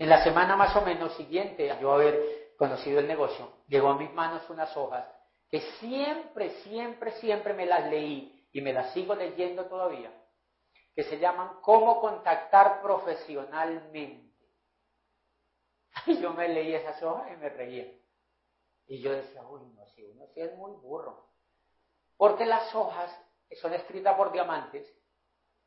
En la semana más o menos siguiente a yo haber conocido el negocio, llegó a mis manos unas hojas que siempre, siempre, siempre me las leí y me las sigo leyendo todavía, que se llaman Cómo contactar profesionalmente. Y yo me leí esas hojas y me reía. Y yo decía, uy, no, si uno sí es muy burro. Porque las hojas son escritas por diamantes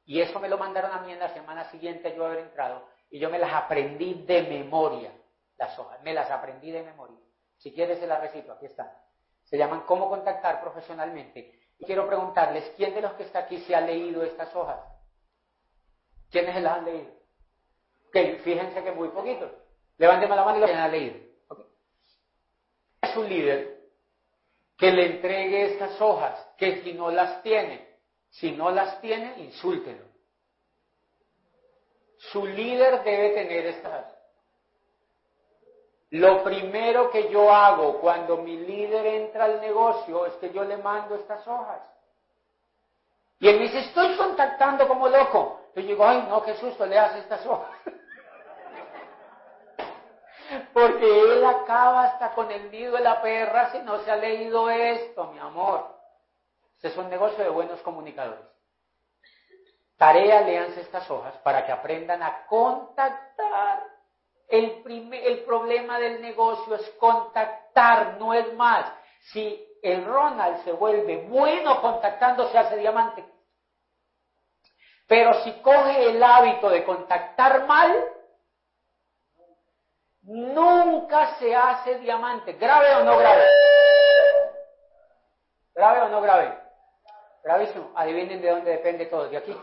y eso me lo mandaron a mí en la semana siguiente yo haber entrado y yo me las aprendí de memoria, las hojas, me las aprendí de memoria. Si quieres se las recito, aquí están. Se llaman Cómo contactar profesionalmente. Y quiero preguntarles, ¿quién de los que está aquí se ha leído estas hojas? ¿Quiénes se las han leído? Ok, fíjense que muy poquitos. Levánteme la mano y lo que han leído. Es un líder que le entregue estas hojas, que si no las tiene, si no las tiene, insúltelo. Su líder debe tener estas. Lo primero que yo hago cuando mi líder entra al negocio es que yo le mando estas hojas. Y él me dice, estoy contactando como loco. Yo digo, ay, no, qué susto, le hace estas hojas. Porque él acaba hasta con el nido de la perra si no se ha leído esto, mi amor. Este es un negocio de buenos comunicadores. Tarea, leanse estas hojas para que aprendan a contactar. El, el problema del negocio es contactar, no es más. Si el Ronald se vuelve bueno contactando, se hace diamante. Pero si coge el hábito de contactar mal, nunca se hace diamante. ¿Grave o no grave? ¿Grave o no grave? Gravísimo. Adivinen de dónde depende todo. De aquí.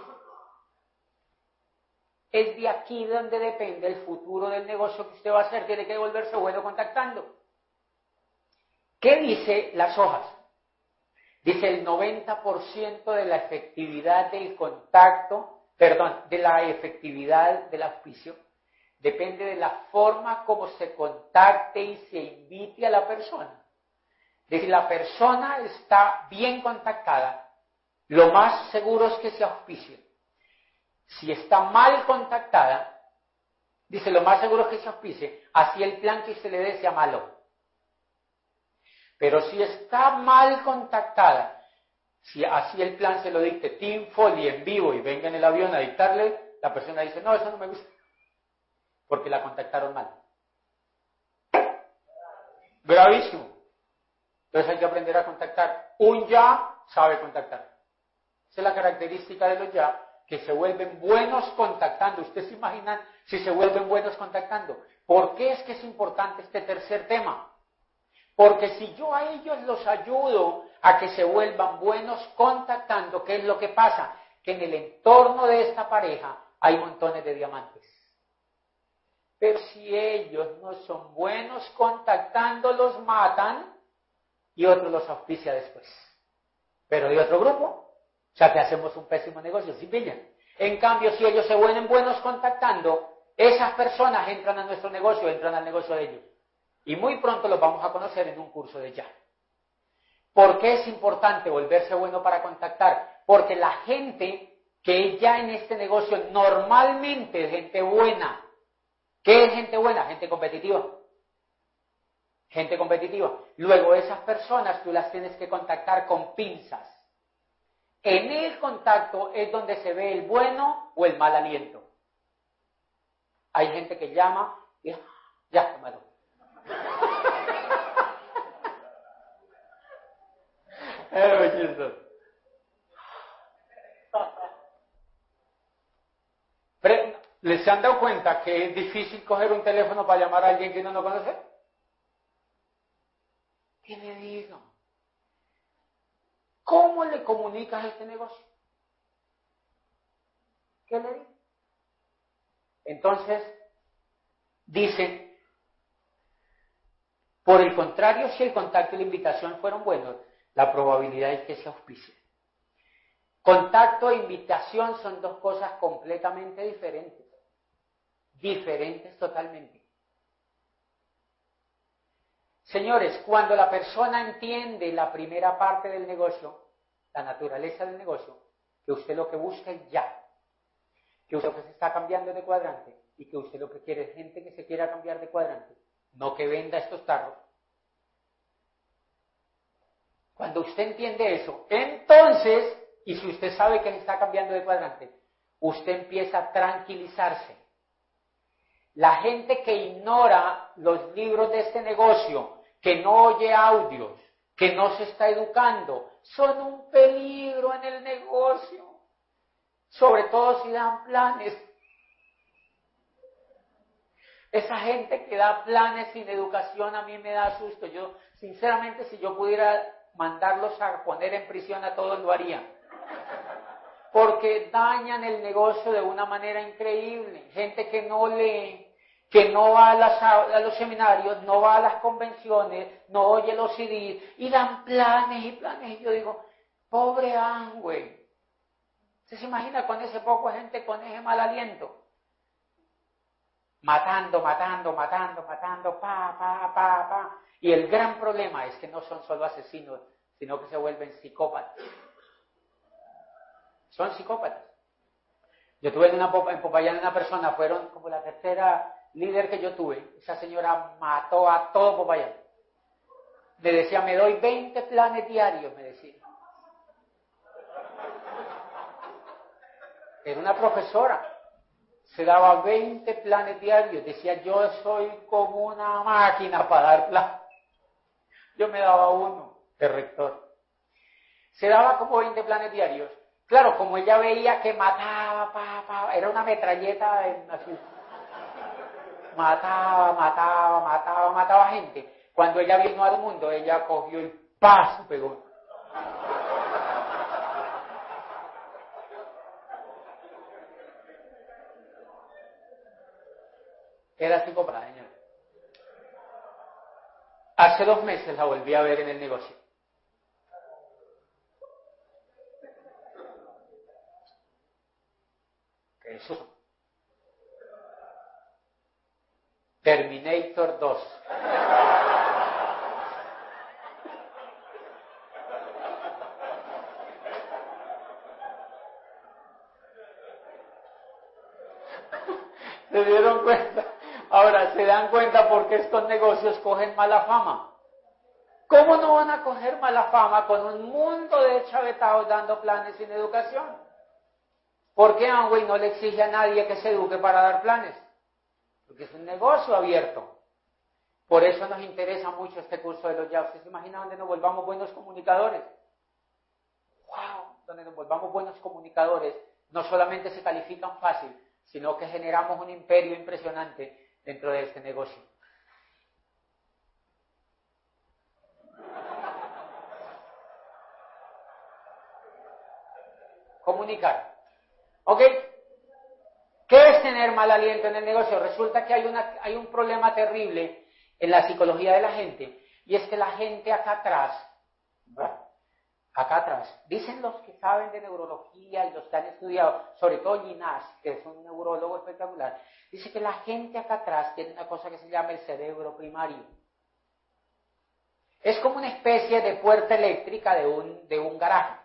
Es de aquí donde depende el futuro del negocio que usted va a hacer. Tiene que volverse bueno contactando. ¿Qué dice las hojas? Dice el 90% de la efectividad del contacto, perdón, de la efectividad del auspicio, depende de la forma como se contacte y se invite a la persona. De si la persona está bien contactada, lo más seguro es que se auspicie. Si está mal contactada, dice lo más seguro es que se auspicie, así el plan que se le dé sea malo. Pero si está mal contactada, si así el plan se lo dicte Team Foley en vivo y venga en el avión a dictarle, la persona dice, no, eso no me gusta, porque la contactaron mal. Gravísimo. Entonces hay que aprender a contactar. Un ya sabe contactar. Esa es la característica de los ya, que se vuelven buenos contactando. ¿Ustedes se imaginan si se vuelven buenos contactando? ¿Por qué es que es importante este tercer tema? Porque si yo a ellos los ayudo a que se vuelvan buenos contactando, ¿qué es lo que pasa? Que en el entorno de esta pareja hay montones de diamantes. Pero si ellos no son buenos contactando, los matan y otro los auspicia después. Pero de otro grupo, o sea que hacemos un pésimo negocio, ¿sí pillan? En cambio, si ellos se vuelven buenos contactando, esas personas entran a nuestro negocio, entran al negocio de ellos. Y muy pronto los vamos a conocer en un curso de ya. ¿Por qué es importante volverse bueno para contactar? Porque la gente que ya en este negocio normalmente es gente buena. ¿Qué es gente buena? Gente competitiva. Gente competitiva. Luego esas personas tú las tienes que contactar con pinzas. En el contacto es donde se ve el bueno o el mal aliento. Hay gente que llama y ya, tomado. es ¿Les han dado cuenta que es difícil coger un teléfono para llamar a alguien que uno no conoce? ¿Qué le digo? ¿Cómo le comunicas este negocio? ¿Qué le digo? Entonces, dice, por el contrario, si el contacto y la invitación fueron buenos, la probabilidad es que se auspicie. Contacto e invitación son dos cosas completamente diferentes. Diferentes totalmente. Señores, cuando la persona entiende la primera parte del negocio, la naturaleza del negocio, que usted lo que busca es ya, que usted lo que se está cambiando de cuadrante, y que usted lo que quiere es gente que se quiera cambiar de cuadrante, no que venda estos tarros. Cuando usted entiende eso, entonces, y si usted sabe que está cambiando de cuadrante, usted empieza a tranquilizarse. La gente que ignora los libros de este negocio, que no oye audios, que no se está educando, son un peligro en el negocio. Sobre todo si dan planes. Esa gente que da planes sin educación a mí me da susto. Yo, sinceramente, si yo pudiera mandarlos a poner en prisión a todos, lo haría. Porque dañan el negocio de una manera increíble. Gente que no lee, que no va a, los seminarios, no va a las convenciones, no oye los CDs y dan planes y planes. Y yo digo, pobre Angüe. ¿Usted se imagina con ese poco gente con ese mal aliento? Matando, matando, matando, matando, pa, pa, pa, pa. Y el gran problema es que no son solo asesinos, sino que se vuelven psicópatas. Son psicópatas. Yo tuve en, una, en Popayán una persona, fueron como la tercera líder que yo tuve, esa señora mató a todo Popayán. Me decía, me doy 20 planes diarios, me decía. Era una profesora. Se daba 20 planes diarios. Decía, yo soy como una máquina para dar planes. Yo me daba uno, el rector. Se daba como 20 planes diarios. Claro, como ella veía que mataba, pa, era una metralleta en así mataba, mataba, mataba, mataba gente. Cuando ella vino al mundo, ella cogió el paso, pegó. Era psicópata, señor. Hace dos meses la volví a ver en el negocio. Eso Terminator 2. ¿Se dieron cuenta? Ahora, ¿se dan cuenta por qué estos negocios cogen mala fama? ¿Cómo no van a coger mala fama con un mundo de chavetados dando planes sin educación? ¿Por qué Amway no le exige a nadie que se eduque para dar planes? Porque es un negocio abierto. Por eso nos interesa mucho este curso de los ya. ¿Ustedes se imaginan donde nos volvamos buenos comunicadores? ¡Wow! Donde nos volvamos buenos comunicadores, no solamente se califican fácil, sino que generamos un imperio impresionante dentro de este negocio. Comunicar. ¿Ok? ¿Qué es tener mal aliento en el negocio? Resulta que hay, una, hay un problema terrible en la psicología de la gente, y es que la gente acá atrás, acá atrás, dicen los que saben de neurología y los que han estudiado, sobre todo Ginás, que es un neurólogo espectacular, dice que la gente acá atrás tiene una cosa que se llama el cerebro primario. Es como una especie de puerta eléctrica de un, de un garaje.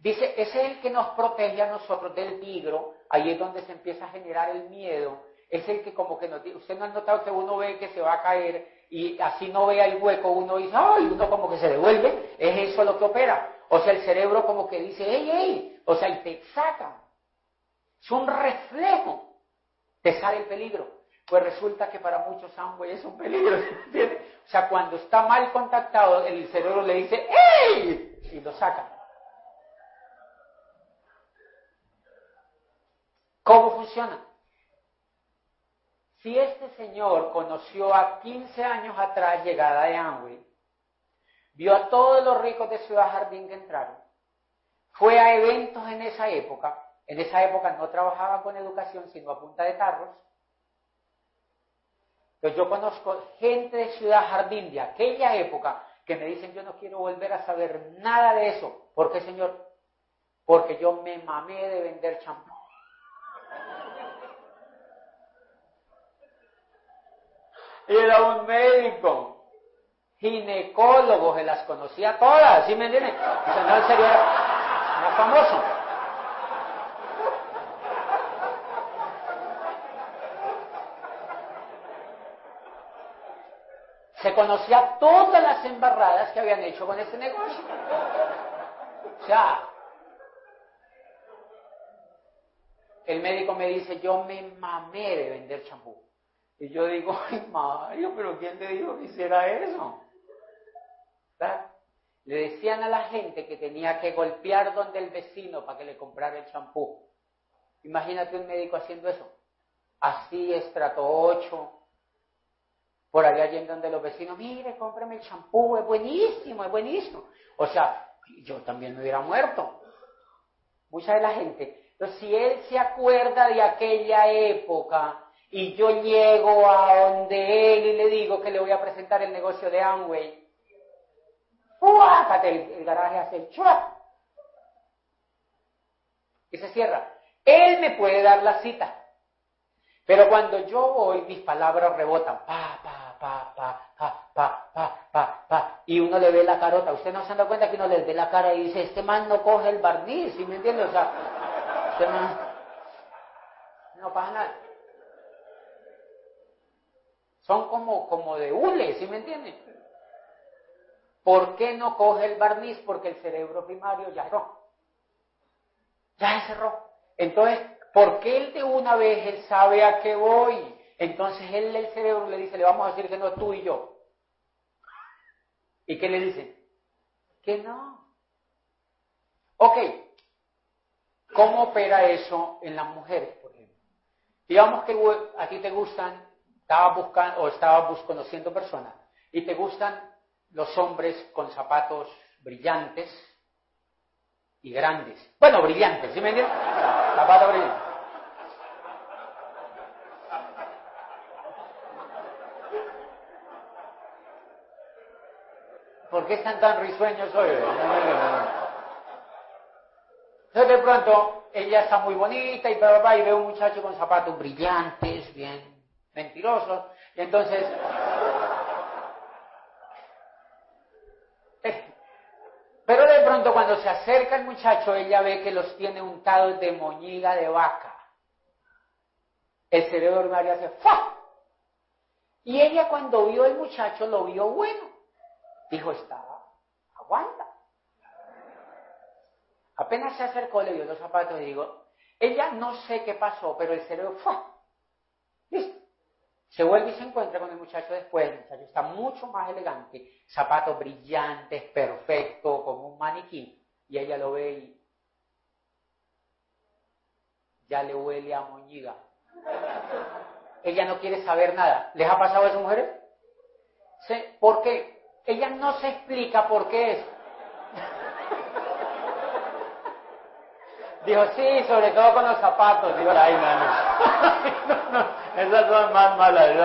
Dice, ese es el que nos protege a nosotros del tigro, ahí es donde se empieza a generar el miedo, es el que como que nos usted no ha notado que uno ve que se va a caer y así no vea el hueco, uno dice, ay, uno como que se devuelve, es eso lo que opera. O sea, el cerebro como que dice, hey, hey, o sea, y te saca. Es un reflejo, te sale el peligro. Pues resulta que para muchos Amway es un peligro, ¿entiendes? O sea, cuando está mal contactado, el cerebro le dice, ¡Ey! Y lo saca. ¿Cómo funciona? Si este señor conoció a 15 años atrás llegada de Amway, vio a todos los ricos de Ciudad Jardín que entraron, fue a eventos en esa época, en esa época no trabajaba con educación sino a punta de tarros, entonces yo conozco gente de Ciudad Jardín de aquella época que me dicen yo no quiero volver a saber nada de eso. ¿Por qué, señor? Porque yo me mamé de vender champú. era un médico. Ginecólogo, se las conocía todas, ¿sí me entienden? O sea, no sería más famoso. se conocía todas las embarradas que habían hecho con este negocio. O sea, el médico me dice, yo me mamé de vender champú. Y yo digo, ay Mario, pero ¿quién te dijo que hiciera eso? Le decían a la gente que tenía que golpear donde el vecino para que le comprara el champú. Imagínate un médico haciendo eso. Así, estrato 8, por allá yendo donde los vecinos, mire, cómprame el champú, es buenísimo, es buenísimo. O sea, yo también me hubiera muerto. Mucha de la gente. Entonces, si él se acuerda de aquella época y yo llego a donde él y le digo que le voy a presentar el negocio de Amway, el, el garaje hace el y se cierra. Él me puede dar la cita, pero cuando yo voy, mis palabras rebotan, pa, pa, pa, pa, pa, pa, pa, pa, pa, y uno le ve la carota. Usted no se da cuenta que uno le ve la cara y dice, este man no coge el barniz, ¿sí me entiende? O sea, este man no pasa nada. Son como, como de hule, ¿sí me entiende? ¿Por qué no coge el barniz? Porque el cerebro primario ya cerró. Ya cerró. Entonces, ¿por qué él de una vez él sabe a qué voy? Entonces él el cerebro le dice, le vamos a decir que no tú y yo. ¿Y qué le dice? Que no. Ok. ¿Cómo opera eso en las mujeres, por ejemplo? Digamos que a ti te gustan, estabas buscando o estabas conociendo personas y te gustan los hombres con zapatos brillantes y grandes. Bueno, brillantes, ¿sí me entiendes? Zapatos brillantes. ¿Por qué están tan risueños hoy? Entonces de pronto ella está muy bonita y, y ve un muchacho con zapatos brillantes, bien mentirosos, y entonces Pero de pronto cuando se acerca el muchacho, ella ve que los tiene untados de moñiga de vaca. El cerebro de María hace ¡fa! Y ella cuando vio el muchacho lo vio bueno. Dijo, está, aguanta. Apenas se acercó, le vio los zapatos y digo, ella no sé qué pasó, pero el cerebro. Se vuelve y se encuentra con el muchacho después, el muchacho está mucho más elegante, zapatos brillantes, perfecto, como un maniquí, y ella lo ve y ya le huele a moñiga. Ella no quiere saber nada. ¿Les ha pasado a esas mujeres? ¿Sí? ¿Por qué? Ella no se explica por qué es. Dijo, sí, sobre todo con los zapatos. Digo, ay, no, no, no, esas son más malas.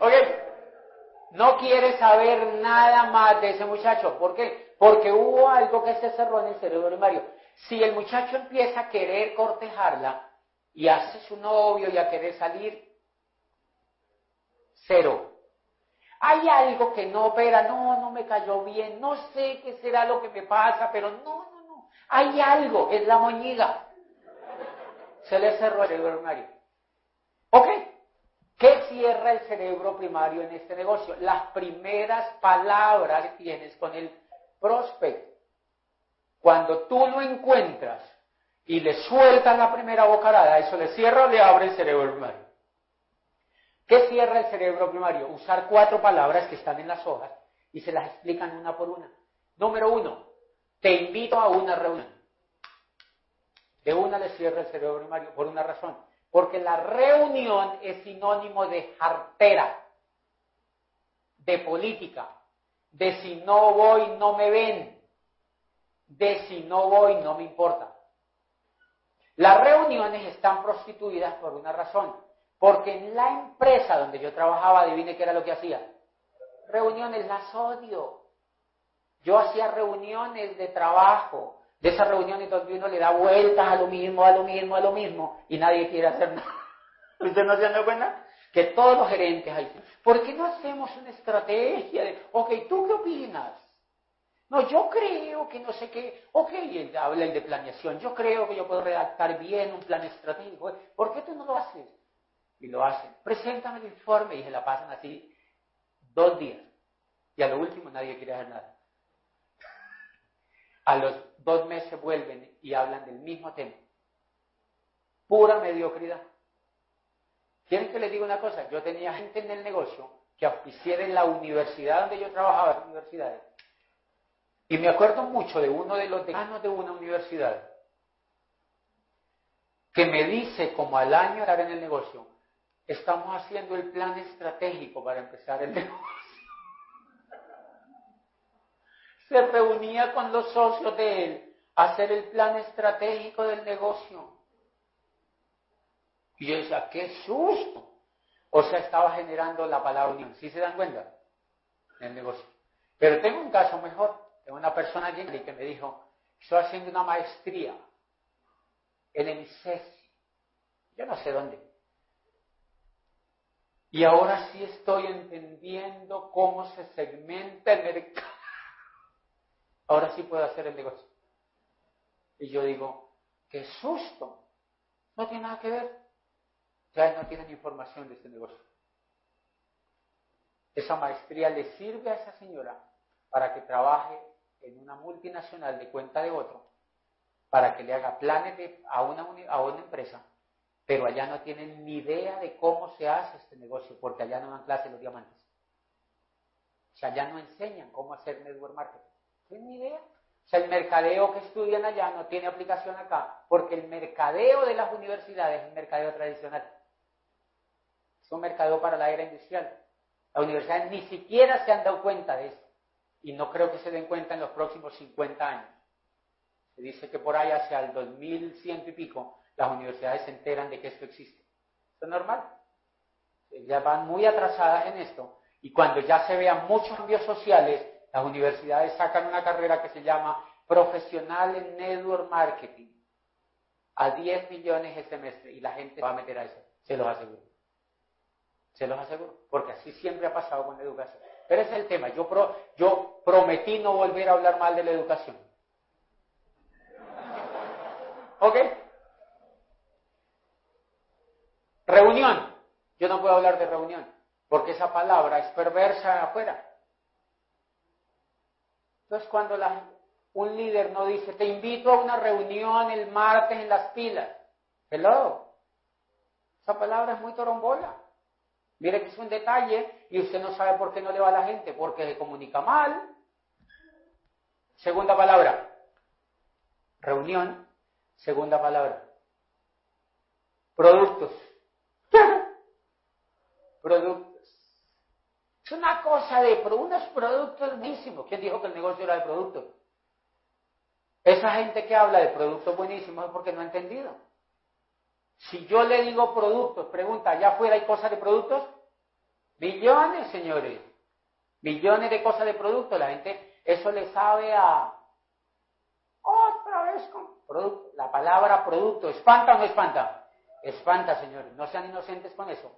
ok, no quiere saber nada más de ese muchacho. ¿Por qué? Porque hubo algo que se cerró en el cerebro de Mario. Si el muchacho empieza a querer cortejarla y hace su novio y a querer salir, cero. Hay algo que no opera, no, no me cayó bien, no sé qué será lo que me pasa, pero no, no, no. Hay algo, es la moñiga. Se le cerró el cerebro primario. ¿Ok? ¿Qué cierra el cerebro primario en este negocio? Las primeras palabras que tienes con el prospecto. Cuando tú lo encuentras y le sueltas la primera bocarada, eso le cierra o le abre el cerebro primario. ¿Qué cierra el cerebro primario? Usar cuatro palabras que están en las hojas y se las explican una por una. Número uno, te invito a una reunión. De una le cierra el cerebro primario por una razón. Porque la reunión es sinónimo de jartera, de política, de si no voy no me ven, de si no voy no me importa. Las reuniones están prostituidas por una razón porque en la empresa donde yo trabajaba, adivine qué era lo que hacía. Reuniones, las odio. Yo hacía reuniones de trabajo, de esas reuniones donde uno le da vueltas a lo mismo, a lo mismo, a lo mismo, y nadie quiere hacer nada. ¿Usted no se da cuenta? Que todos los gerentes ahí, ¿por qué no hacemos una estrategia de, ok, ¿tú qué opinas? No, yo creo que no sé qué, ok, habla el de planeación, yo creo que yo puedo redactar bien un plan estratégico, ¿por qué tú no lo haces? y lo hacen. Preséntame el informe y se la pasan así dos días. Y a lo último nadie quiere hacer nada. A los dos meses vuelven y hablan del mismo tema. Pura mediocridad. ¿Quieren que les diga una cosa? Yo tenía gente en el negocio que oficiara en la universidad donde yo trabajaba, en universidades. Y me acuerdo mucho de uno de los decanos de una universidad que me dice como al año estar en el negocio, estamos haciendo el plan estratégico para empezar el negocio. Se reunía con los socios de él a hacer el plan estratégico del negocio. Y yo decía, qué susto. O sea, estaba generando la palabra unión. ¿Sí se dan cuenta? En el negocio. Pero tengo un caso mejor. Tengo una persona que me dijo, estoy haciendo una maestría en el ICES. Yo no sé dónde. Y ahora sí estoy entendiendo cómo se segmenta el mercado. Ahora sí puedo hacer el negocio. Y yo digo, qué susto. No tiene nada que ver. Ya no tienen información de este negocio. Esa maestría le sirve a esa señora para que trabaje en una multinacional de cuenta de otro, para que le haga planes a, una, a una empresa pero allá no tienen ni idea de cómo se hace este negocio, porque allá no dan clase los diamantes. O sea, allá no enseñan cómo hacer network marketing. Idea. O sea, el mercadeo que estudian allá no tiene aplicación acá, porque el mercadeo de las universidades es un mercadeo tradicional. Es un mercadeo para la era industrial. Las universidades ni siquiera se han dado cuenta de eso. Y no creo que se den cuenta en los próximos 50 años. Se dice que por ahí hacia el 2100 y pico las universidades se enteran de que esto existe. Esto es normal. Ya van muy atrasadas en esto. Y cuando ya se vean muchos cambios sociales, las universidades sacan una carrera que se llama Profesional en Network Marketing a 10 millones el semestre y la gente va a meter a eso. Se los aseguro. Se los aseguro. Porque así siempre ha pasado con la educación. Pero ese es el tema. Yo, yo prometí no volver a hablar mal de la educación. ¿Ok? Reunión. Yo no puedo hablar de reunión, porque esa palabra es perversa afuera. Entonces cuando un líder no dice, te invito a una reunión el martes en las pilas, hello, esa palabra es muy torombola. Mire que es un detalle y usted no sabe por qué no le va a la gente, porque se comunica mal. Segunda palabra, reunión. Segunda palabra, productos productos. Una cosa de unos productos buenísimos. ¿Quién dijo que el negocio era de productos? Esa gente que habla de productos buenísimos es porque no ha entendido. Si yo le digo productos, pregunta, ¿allá afuera hay cosas de productos? Millones, señores. Millones de cosas de productos. La gente, eso le sabe a... Otra vez con. La palabra producto, ¿espanta o no espanta? Espanta, señores. No sean inocentes con eso.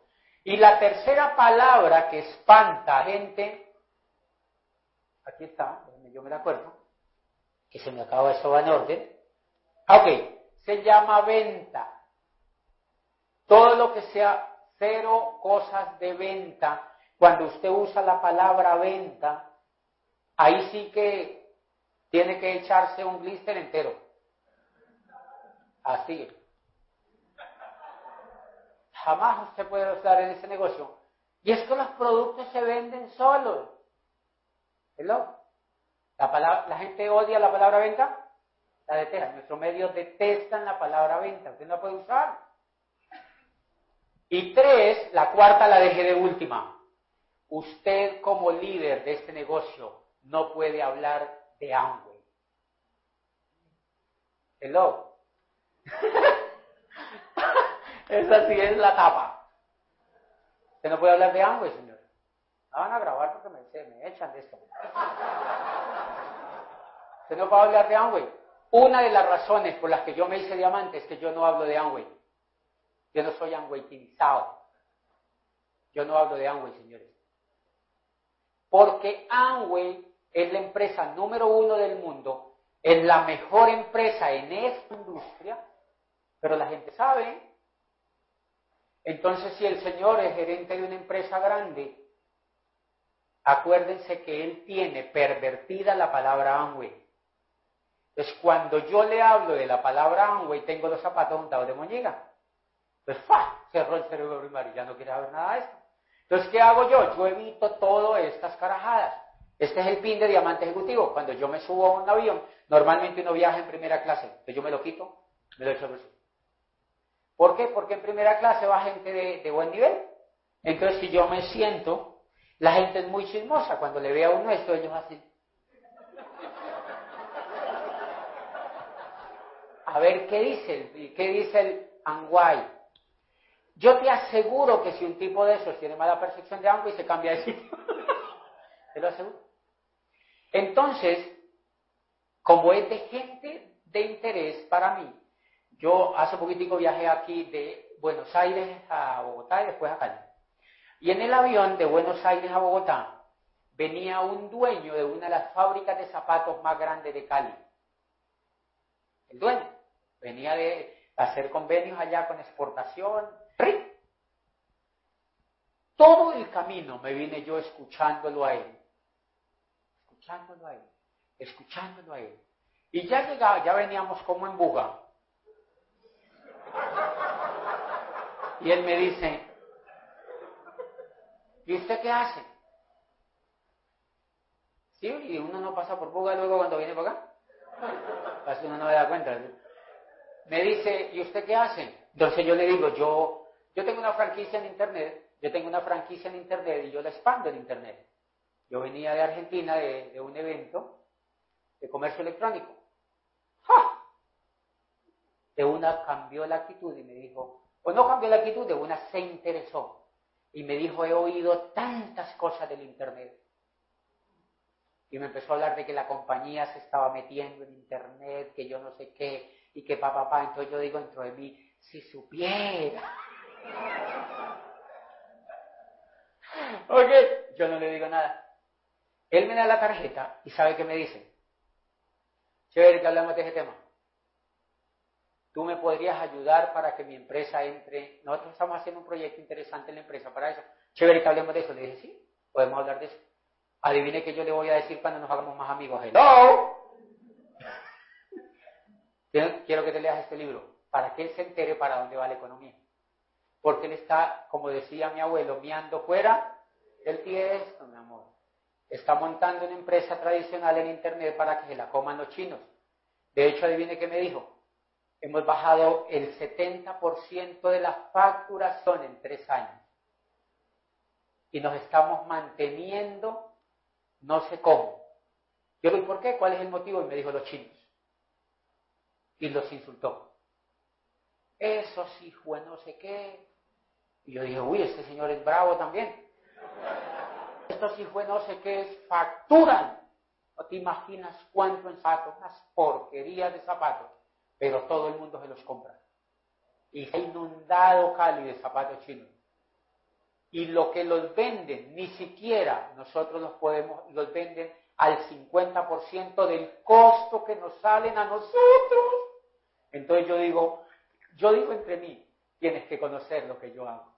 Y la tercera palabra que espanta a gente, aquí está, yo me la acuerdo, que se me acaba eso en orden. Ah, ok, se llama venta. Todo lo que sea cero cosas de venta, cuando usted usa la palabra venta, ahí sí que tiene que echarse un glister entero. Así. Jamás usted puede estar en ese negocio. Y es que los productos se venden solos. ¿Hello? La, la gente odia la palabra venta, la detesta. Nuestros medios detestan la palabra venta. Usted no la puede usar. Y tres, la cuarta la dejé de última. Usted como líder de este negocio no puede hablar de Amway. Hello. Esa sí es la tapa. Usted no puede hablar de Amway, señor. Van a grabar porque me, echan de esto. Usted no puede hablar de Amway. Una de las razones por las que yo me hice diamante es que yo no hablo de Amway. Yo no soy Amwaytilizado. Yo no hablo de Amway, señores. Porque Amway es la empresa número uno del mundo, es la mejor empresa en esta industria, pero la gente sabe Entonces, si el señor es gerente de una empresa grande, acuérdense que él tiene pervertida la palabra Amway. Entonces, cuando yo le hablo de la palabra Amway, tengo los zapatos untados de moñiga. Pues ¡fa! cerró el cerebro primario, ya no quiere saber nada de esto. Entonces, ¿qué hago yo? Yo evito todas estas carajadas. Este es el pin de diamante ejecutivo. Cuando yo me subo a un avión, normalmente uno viaja en primera clase. Entonces yo me lo quito, me lo echo ¿Por qué? Porque en primera clase va gente de, buen nivel. Entonces, si yo me siento, la gente es muy chismosa. Cuando le ve a uno esto, ellos así. A ver, ¿qué dice qué dice el Anguay? Yo te aseguro que si un tipo de esos tiene mala percepción de Anguay, se cambia de sitio. te lo aseguro. Entonces, como es de gente de interés para mí, yo hace poquitico viajé aquí de Buenos Aires a Bogotá y después a Cali. Y en el avión de Buenos Aires a Bogotá venía un dueño de una de las fábricas de zapatos más grandes de Cali. El dueño venía de hacer convenios allá con exportación. Todo el camino me vine yo escuchándolo a él. Escuchándolo a él. Escuchándolo a él. Y ya llegaba, ya veníamos como en buga. Y él me dice, ¿y usted qué hace? Sí, y uno no pasa por buga luego cuando viene para acá. Así uno no me da cuenta. Me dice, ¿y usted qué hace? Entonces yo le digo, yo, yo tengo una franquicia en Internet, yo tengo una franquicia en Internet y yo la expando en Internet. Yo venía de Argentina de, de un evento de comercio electrónico. ¡Ja! De una cambió la actitud y me dijo, o no cambió la actitud, de una se interesó. Y me dijo, he oído tantas cosas del Internet. Y me empezó a hablar de que la compañía se estaba metiendo en Internet, que yo no sé qué, y que papá, papá. Entonces yo digo dentro de mí, si supiera. ok, yo no le digo nada. Él me da la tarjeta y sabe qué me dice. Chévere que hablamos de ese tema. Tú me podrías ayudar para que mi empresa entre. Nosotros estamos haciendo un proyecto interesante en la empresa para eso. Chévere que hablemos de eso. Le dije, sí, podemos hablar de eso. Adivine que yo le voy a decir cuando nos hagamos más amigos. Hello. Quiero que te leas este libro para que él se entere para dónde va la economía. Porque él está, como decía mi abuelo, miando fuera del esto, mi amor. Está montando una empresa tradicional en Internet para que se la coman los chinos. De hecho, adivine qué me dijo hemos bajado el 70% de la facturación en tres años. Y nos estamos manteniendo, no sé cómo. Yo le ¿por qué? ¿Cuál es el motivo? Y me dijo los chinos. Y los insultó. Eso sí fue no sé qué. Y yo dije, uy, este señor es bravo también. Esto sí fue no sé qué, facturan. No te imaginas cuánto en zapatos, unas porquerías de zapatos pero todo el mundo se los compra. Y se ha inundado Cali de zapatos chinos. Y lo que los venden, ni siquiera nosotros los podemos, los venden al 50% del costo que nos salen a nosotros. Entonces yo digo, yo digo entre mí, tienes que conocer lo que yo hago.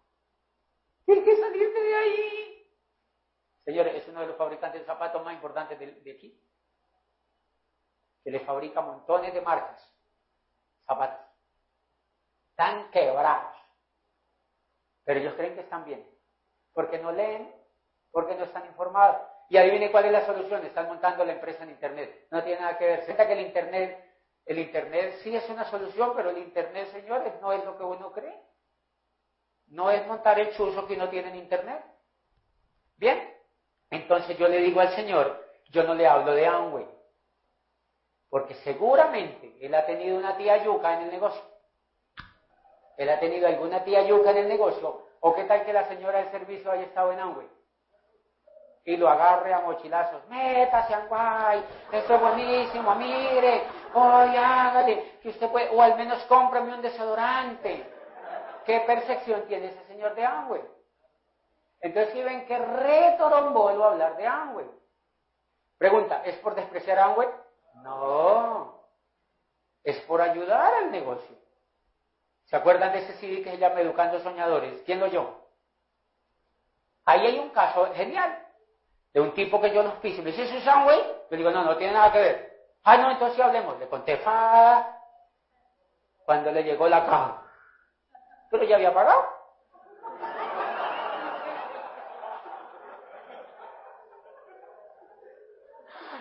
Tienes que salirte de ahí. Señores, es uno de los fabricantes de zapatos más importantes de, de aquí. Que le fabrica montones de marcas zapatos. Están quebrados. Pero ellos creen que están bien. Porque no leen, porque no están informados. Y adivine cuál es la solución. Están montando la empresa en Internet. No tiene nada que ver. Se que el Internet, el Internet sí es una solución, pero el Internet, señores, no es lo que uno cree. No es montar el chuzo que no tienen Internet. Bien. Entonces yo le digo al Señor, yo no le hablo de Amway. Porque seguramente él ha tenido una tía yuca en el negocio. Él ha tenido alguna tía yuca en el negocio. ¿O qué tal que la señora del servicio haya estado en Amway? Y lo agarre a mochilazos. Métase, Amway. Esto es buenísimo. Mire. Oye, hágale. Que usted puede. O al menos cómprame un desodorante. ¿Qué percepción tiene ese señor de Amway? Entonces, si ven que retorombolo hablar de Amway. Pregunta, ¿es por despreciar a Amway? No, es por ayudar al negocio. ¿Se acuerdan de ese CD que se llama Educando Soñadores? ¿Quién lo oyó? Ahí hay un caso genial de un tipo que yo los piso me dice, ¿eso güey? Le digo, no, no tiene nada que ver. Ah, no, entonces hablemos. Le conté, fa, cuando le llegó la caja. Pero ya había pagado.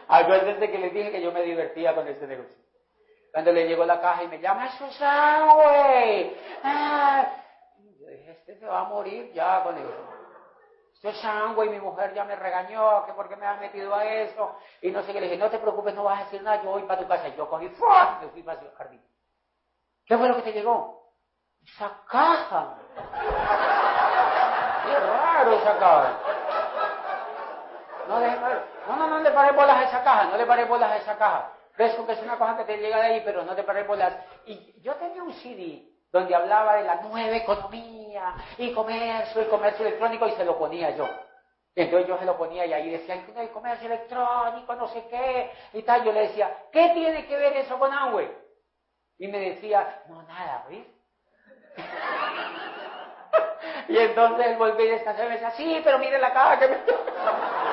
Acuérdense que les dije que yo me divertía con este negocio. Cuando le llegó la caja y me llama, Susan, güey. Ah. Yo dije, este se va a morir ya con eso. Susan, güey, mi mujer ya me regañó, que por qué me has metido a eso. Y no sé qué. Le dije, no te preocupes, no vas a decir nada, yo voy para tu casa. Y yo cogí, ¡fua! me fui para el jardín. ¿Qué fue lo que te llegó? Esa caja. Qué raro esa caja. No, no, no, no le paré bolas a esa caja, no le paré bolas a esa caja. Ves que es una cosa que te llega de ahí, pero no te paré bolas. Y yo tenía un CD donde hablaba de la nueva economía y comercio y comercio electrónico y se lo ponía yo. Entonces yo se lo ponía y ahí decía, el comercio electrónico, no sé qué, y tal. Yo le decía, ¿qué tiene que ver eso con Amway? Y me decía, no, nada, ¿ves? y entonces él volvía a esta y me decía, sí, pero mire la caja que me...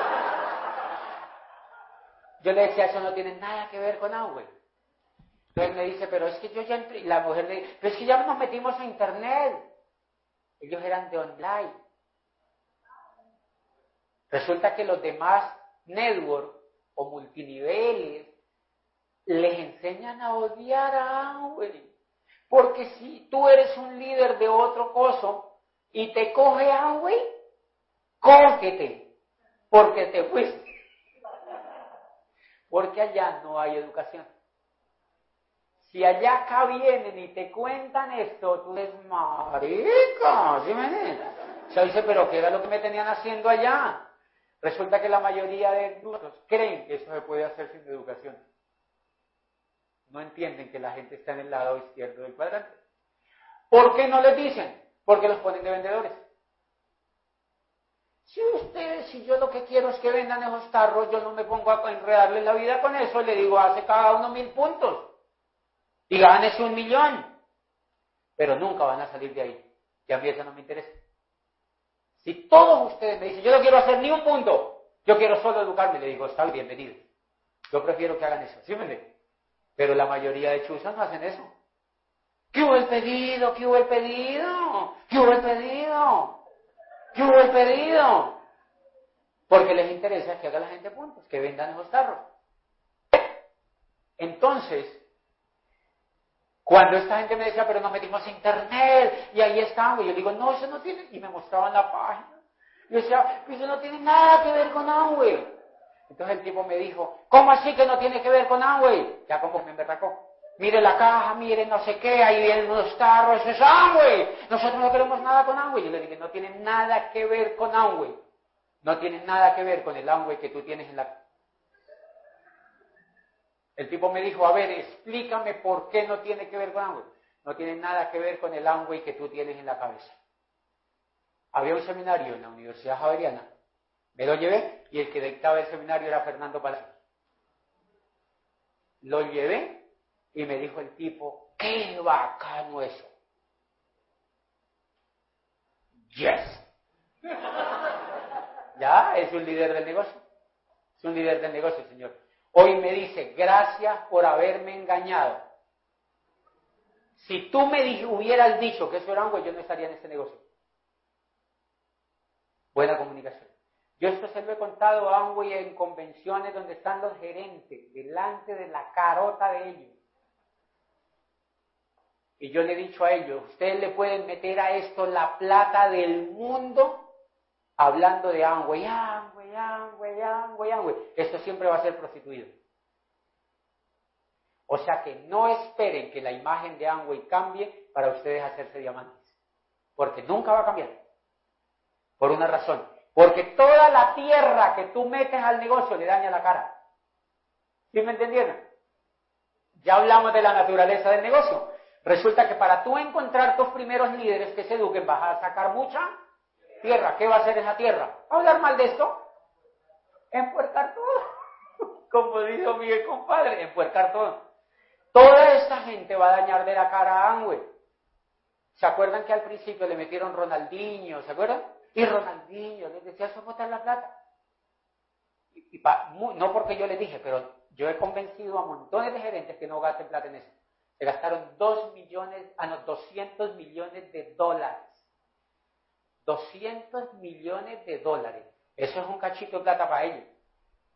Yo le decía, eso no tiene nada que ver con Amway. Entonces me dice, pero es que yo ya entré, la mujer le dice, pero es que ya nos metimos a internet. Ellos eran de online. Resulta que los demás network o multiniveles les enseñan a odiar a Amway. Porque si tú eres un líder de otro coso y te coge Amway, cógete, porque te fuiste porque allá no hay educación. Si allá acá vienen y te cuentan esto, tú dices, marica, ¿sí me entiendes? Se dice, pero ¿qué era lo que me tenían haciendo allá? Resulta que la mayoría de nosotros creen que eso se puede hacer sin educación. No entienden que la gente está en el lado izquierdo del cuadrante. ¿Por qué no les dicen? Porque los ponen de vendedores. Si ustedes, si yo lo que quiero es que vendan esos tarros, yo no me pongo a enredarles la vida con eso, le digo, hace cada uno mil puntos y gánese un millón. Pero nunca van a salir de ahí. Y a mí eso no me interesa. Si todos ustedes me dicen, yo no quiero hacer ni un punto, yo quiero solo educarme, le digo, está bienvenido. Yo prefiero que hagan eso, ¿sí me Pero la mayoría de chuzas no hacen eso. ¿Qué hubo el pedido? ¿Qué hubo el pedido? ¿Qué hubo el pedido? ¿Qué hubo el pedido? Porque les interesa que haga la gente puntos, que vendan esos tarros. Entonces, cuando esta gente me decía, pero nos metimos a internet y ahí estamos, y yo digo, no, eso no tiene, y me mostraban la página. Yo decía, eso no tiene nada que ver con Amway. Entonces el tipo me dijo, ¿cómo así que no tiene que ver con Amway? Ya como me emberracó mire la caja, mire no sé qué, ahí vienen unos tarros, eso es Amway. Nosotros no queremos nada con Amway. Yo le dije, no tiene nada que ver con Amway. No tiene nada que ver con el Amway que tú tienes en la... El tipo me dijo, a ver, explícame por qué no tiene que ver con Amway. No tiene nada que ver con el Amway que tú tienes en la cabeza. Había un seminario en la Universidad Javeriana. Me lo llevé y el que dictaba el seminario era Fernando Palacio. Lo llevé y me dijo el tipo, qué bacano eso. Yes. ya, es un líder del negocio. Es un líder del negocio, señor. Hoy me dice, gracias por haberme engañado. Si tú me hubieras dicho que eso era algo, yo no estaría en este negocio. Buena comunicación. Yo esto se lo he contado a Amway en convenciones donde están los gerentes, delante de la carota de ellos. Y yo le he dicho a ellos, ustedes le pueden meter a esto la plata del mundo hablando de Amway, Amway, Amway, Amway, Amway. Esto siempre va a ser prostituido. O sea que no esperen que la imagen de Amway cambie para ustedes hacerse diamantes. Porque nunca va a cambiar. Por una razón. Porque toda la tierra que tú metes al negocio le daña la cara. ¿Sí me entendieron? Ya hablamos de la naturaleza del negocio. Resulta que para tú encontrar tus primeros líderes que se eduquen, vas a sacar mucha tierra. ¿Qué va a hacer esa tierra? ¿Hablar mal de esto? Empuercar todo. Como dijo mi compadre, empuercar todo. Toda esta gente va a dañar de la cara a Angüe. ¿Se acuerdan que al principio le metieron Ronaldinho? ¿Se acuerdan? Y Ronaldinho les decía, eso botar la plata. Y, no porque yo le dije, pero yo he convencido a montones de gerentes que no gasten plata en eso. Se gastaron 2 millones, a ah, 200 millones de dólares. 200 millones de dólares. Eso es un cachito de plata para ellos.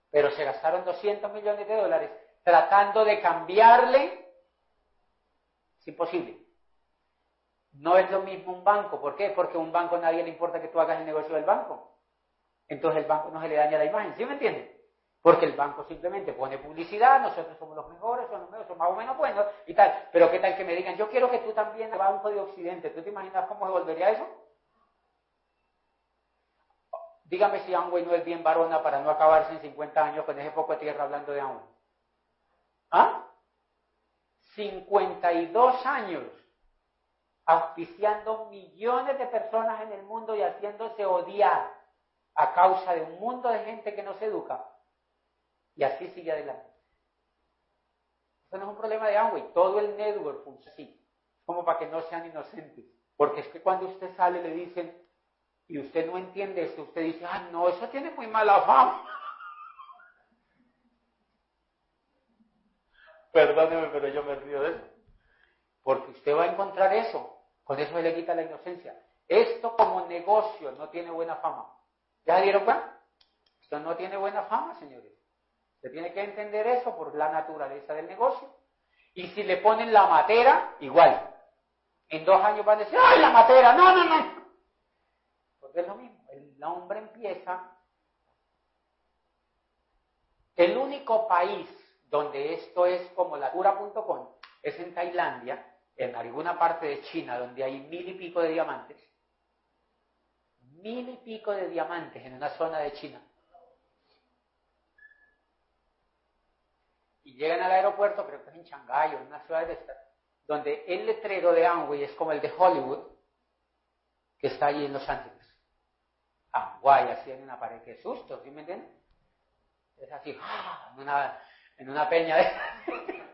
Pero se gastaron 200 millones de dólares tratando de cambiarle. Es imposible. No es lo mismo un banco. ¿Por qué? Porque a un banco nadie le importa que tú hagas el negocio del banco. Entonces el banco no se le daña la imagen. ¿Sí me entiendes? Porque el banco simplemente pone publicidad, nosotros somos los mejores, somos los mejores, somos más o menos buenos y tal. Pero qué tal que me digan, yo quiero que tú también al Banco de Occidente. ¿Tú te imaginas cómo se volvería eso? Dígame si Amway no es bien varona para no acabarse en 50 años con ese poco de tierra hablando de Amway. ¿Ah? 52 años auspiciando millones de personas en el mundo y haciéndose odiar a causa de un mundo de gente que no se educa. Y así sigue adelante. Eso no es un problema de Amway, todo el network funciona así, como para que no sean inocentes. Porque es que cuando usted sale le dicen, y usted no entiende esto, usted dice, ah, no, eso tiene muy mala fama. Perdóneme, pero yo me río de eso. Porque usted va a encontrar eso. Con eso se le quita la inocencia. Esto como negocio no tiene buena fama. ¿Ya dieron cuenta? Esto no tiene buena fama, señores. Se tiene que entender eso por la naturaleza del negocio. Y si le ponen la matera, igual. En dos años van a decir, ¡ay, la matera! No, no, no. Porque es lo mismo. El nombre empieza. El único país donde esto es como la cura.com es en Tailandia en alguna parte de China donde hay mil y pico de diamantes, mil y pico de diamantes en una zona de China. Y llegan al aeropuerto, creo que en Shanghái o en una ciudad de estas, donde el letrero de Amway es como el de Hollywood, que está allí en Los Ángeles. Amway, así en una pared, qué susto, ¿sí me entienden? Es así, ¡ah! en una, en una peña de...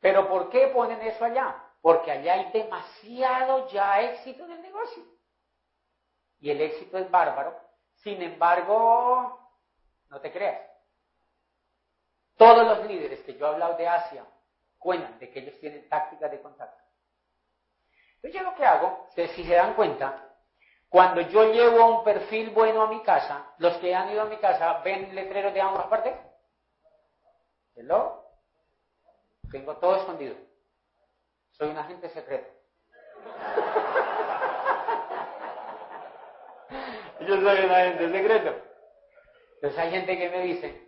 Pero ¿por qué ponen eso allá? Porque allá hay demasiado ya éxito en el negocio. Y el éxito es bárbaro. Sin embargo, no te creas. Todos los líderes que yo he hablado de Asia cuentan de que ellos tienen tácticas de contacto. Entonces yo lo que hago, si se dan cuenta, cuando yo llevo un perfil bueno a mi casa, los que han ido a mi casa ven letreros de ambas partes. ¿Hello? Tengo todo escondido. Soy un agente secreto. Yo soy un agente secreto. Entonces hay gente que me dice,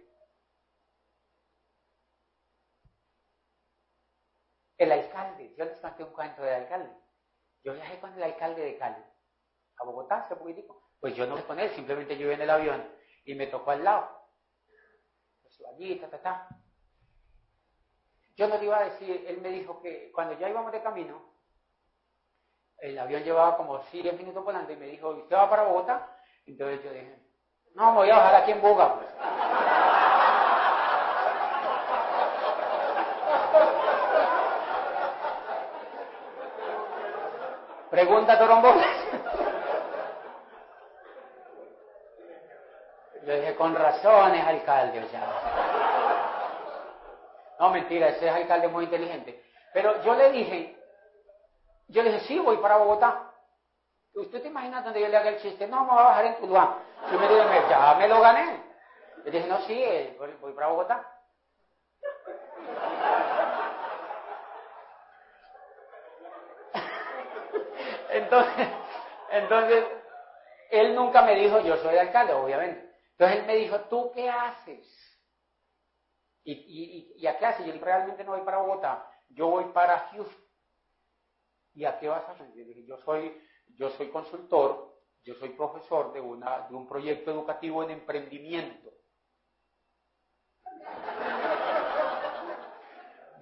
el alcalde, yo les conté un cuento del alcalde. Yo viajé con el alcalde de Cali a Bogotá hace poquitico. Pues yo no me con él, simplemente yo iba en el avión y me tocó al lado. Pues allí, ta, ta, ta. Yo no le iba a decir, él me dijo que cuando ya íbamos de camino, el avión llevaba como 10 minutos volando y me dijo, ¿usted va para Bogotá? Entonces yo dije, no, me voy a bajar aquí en Boga, pues. Pregunta Torombón. Yo dije, con razones, alcalde, o sea. No, mentira, ese es alcalde muy inteligente. Pero yo le dije, yo le dije, sí, voy para Bogotá. ¿Usted te imagina donde yo le haga el chiste? No, me voy a bajar en Tuluá. Y me dijo, ya me lo gané. Le dije, no, sí, eh, voy para Bogotá. Entonces, entonces, él nunca me dijo, yo soy alcalde, obviamente. Entonces él me dijo, ¿tú qué haces? ¿Y, y, y a qué hace? Yo realmente no voy para Bogotá, yo voy para Houston. ¿Y a qué vas a hacer? Yo soy, yo soy consultor, yo soy profesor de, una, de un proyecto educativo en emprendimiento.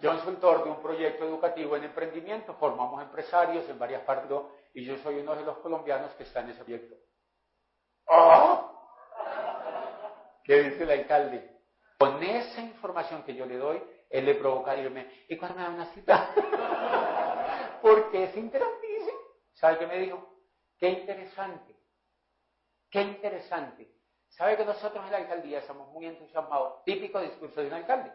Yo consultor de un proyecto educativo en emprendimiento, formamos empresarios en varias partes y yo soy uno de los colombianos que está en ese proyecto. ¡Oh! ¿Qué dice el alcalde? Con esa información que yo le doy, él le provoca irme. ¿Y cuando me da una cita? Porque es interesantísimo. ¿Sabe qué me dijo? Qué interesante. Qué interesante. ¿Sabe que nosotros en la alcaldía somos muy entusiasmados? Típico discurso de un alcalde.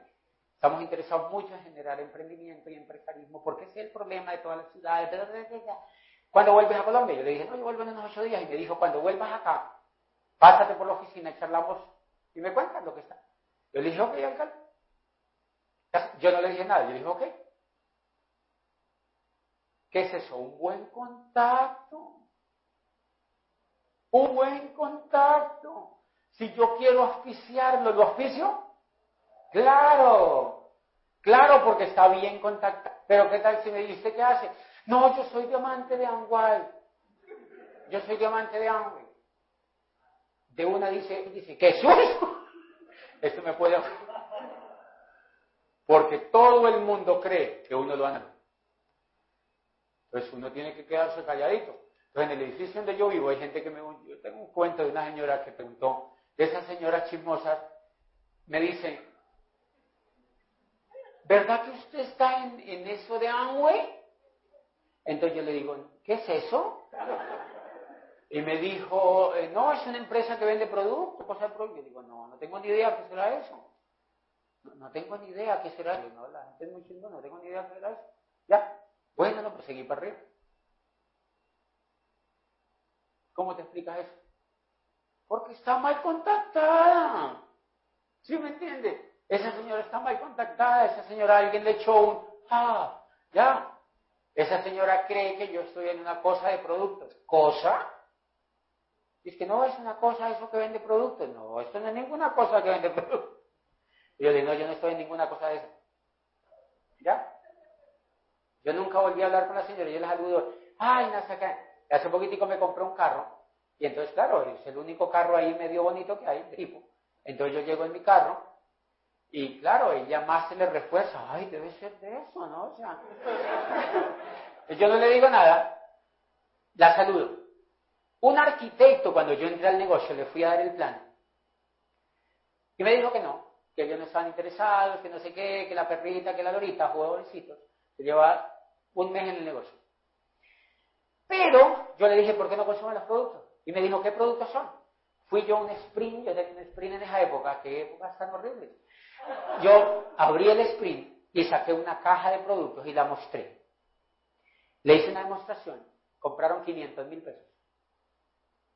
Estamos interesados mucho en generar emprendimiento y empresarismo porque ese es el problema de todas las ciudades. Cuando vuelves a Colombia, yo le dije, no, yo vuelvo en unos ocho días. Y me dijo, cuando vuelvas acá, pásate por la oficina, charlamos y me cuentas lo que está. Yo le dije, ok, alcalde. Yo no le dije nada, yo le dije, ok. ¿Qué es eso? Un buen contacto. Un buen contacto. Si yo quiero auspiciarlo, ¿lo auspicio? Claro. Claro, porque está bien contactado. Pero ¿qué tal si me dice qué hace? No, yo soy diamante de Amway. Yo soy diamante de Amway. De una dice, dice, ¿qué susto? Esto me puede... Porque todo el mundo cree que uno lo anda. Entonces uno tiene que quedarse calladito. Entonces en el edificio donde yo vivo hay gente que me... Yo tengo un cuento de una señora que preguntó, de esas señoras chismosas, me dice, ¿verdad que usted está en, en eso de Amway? Entonces yo le digo, ¿qué es eso? Y me dijo, eh, no, es una empresa que vende productos, cosas de productos. Yo digo, no, no tengo ni idea qué será eso. No, tengo ni idea qué será eso. No, la gente es muy chingona, no tengo ni idea qué será eso. Ya, bueno, no, pues seguí para arriba. ¿Cómo te explicas eso? Porque está mal contactada. ¿Sí me entiende? Esa señora está mal contactada, esa señora alguien le echó un, ah, ya, esa señora cree que yo estoy en una cosa de productos. ¿Cosa? Dice que no es una cosa eso que vende productos. No, esto no es ninguna cosa que vende productos. Y yo le digo, no, yo no estoy en ninguna cosa de eso. ¿Ya? Yo nunca volví a hablar con la señora. Yo le saludo, ay, sé Hace poquitico me compré un carro. Y entonces, claro, es el único carro ahí medio bonito que hay, tipo. Entonces yo llego en mi carro y claro, ella más se le refuerza, ay, debe ser de eso, ¿no? O sea, yo no le digo nada, la saludo. Un arquitecto, cuando yo entré al negocio, le fui a dar el plan. Y me dijo que no, que ellos no estaban interesados, que no sé qué, que la perrita, que la lorita, jovencitos, se lleva un mes en el negocio. Pero yo le dije, ¿por qué no consumen los productos? Y me dijo, ¿qué productos son? Fui yo a un sprint, yo tenía un sprint en esa época, qué épocas tan horribles. Yo abrí el sprint y saqué una caja de productos y la mostré. Le hice una demostración. Compraron 500 mil pesos.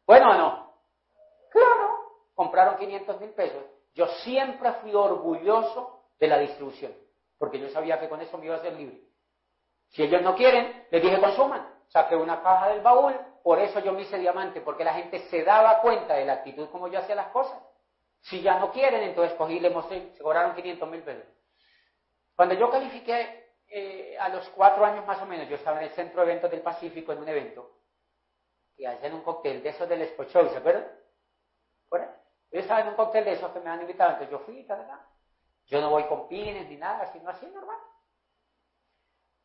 ¿Bueno o no? Claro, compraron 500 mil pesos. Yo siempre fui orgulloso de la distribución, porque yo sabía que con eso me iba a ser libre. Si ellos no quieren, les dije consuman. Saqué una caja del baúl, por eso yo me hice diamante, porque la gente se daba cuenta de la actitud como yo hacía las cosas. Si ya no quieren, entonces cogí le mostré, se cobraron 500 mil pesos. Cuando yo califiqué eh, a los cuatro años más o menos, yo estaba en el Centro de Eventos del Pacífico en un evento, y hacían un cóctel de esos del Expo ¿se acuerdan? Yo estaba en un cóctel de esos que me han invitado, entonces yo fui, tal, tal. Yo no voy con pines ni nada, sino así normal.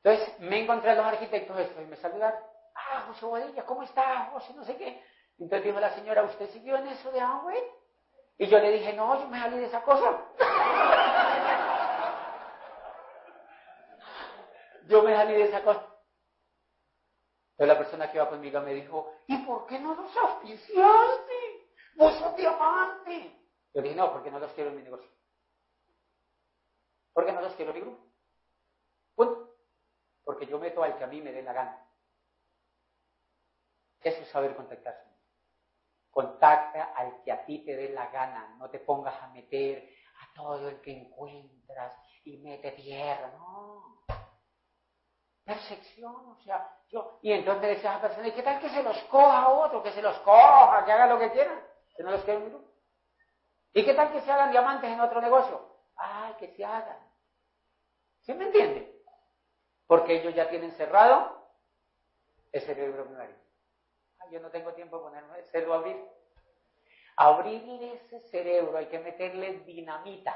Entonces me encontré a los arquitectos estos y me saludaron. Ah, José Guadilla, ¿cómo está? José, no sé qué. Entonces dijo la señora, ¿usted siguió en eso de Amway? Y yo le dije, no, yo me salí de esa cosa. yo me salí de esa cosa. Entonces la persona que iba conmigo me dijo, ¿y por qué no los auspiciaste? Vos sos diamante. Yo dije, no, porque no los quiero en mi negocio. Porque no los quiero en mi grupo. Punto. Porque yo meto al que a mí me dé la gana. Eso es saber contactarse. Contacta al que a ti te dé la gana, no te pongas a meter a todo el que encuentras y mete tierra, no. Percepción, o sea, yo, y entonces decía a esa persona, ¿y qué tal que se los coja otro, que se los coja, que haga lo que quiera, que no los un ¿Y qué tal que se hagan diamantes en otro negocio? Ay, que se hagan. ¿Sí me entiende? Porque ellos ya tienen cerrado el cerebro primario yo no tengo tiempo de ponerme, a abrir. Abrir ese cerebro hay que meterle dinamita.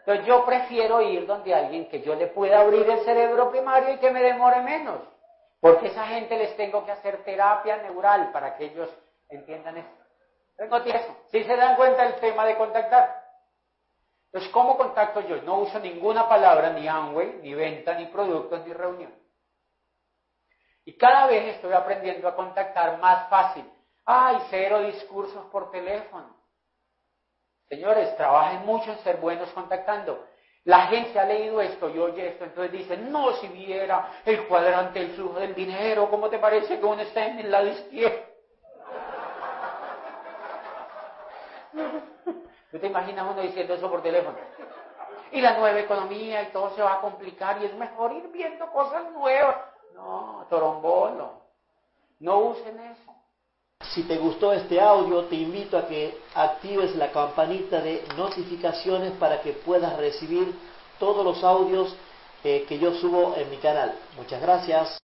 Entonces yo prefiero ir donde alguien que yo le pueda abrir el cerebro primario y que me demore menos. Porque esa gente les tengo que hacer terapia neural para que ellos entiendan eso. Tengo tiempo. Si se dan cuenta el tema de contactar. Entonces, ¿cómo contacto yo? No uso ninguna palabra, ni Amway, ni venta, ni productos, ni reunión. Y cada vez estoy aprendiendo a contactar más fácil. ¡Ay, cero discursos por teléfono! Señores, trabajen mucho en ser buenos contactando. La gente ha leído esto y oye esto, entonces dicen, no, si viera el cuadrante del flujo del dinero, ¿cómo te parece que uno está en el lado izquierdo? ¿Tú te imaginas uno diciendo eso por teléfono? Y la nueva economía y todo se va a complicar y es mejor ir viendo cosas nuevas. No, torombolo. No usen eso. Si te gustó este audio, te invito a que actives la campanita de notificaciones para que puedas recibir todos los audios eh, que yo subo en mi canal. Muchas gracias.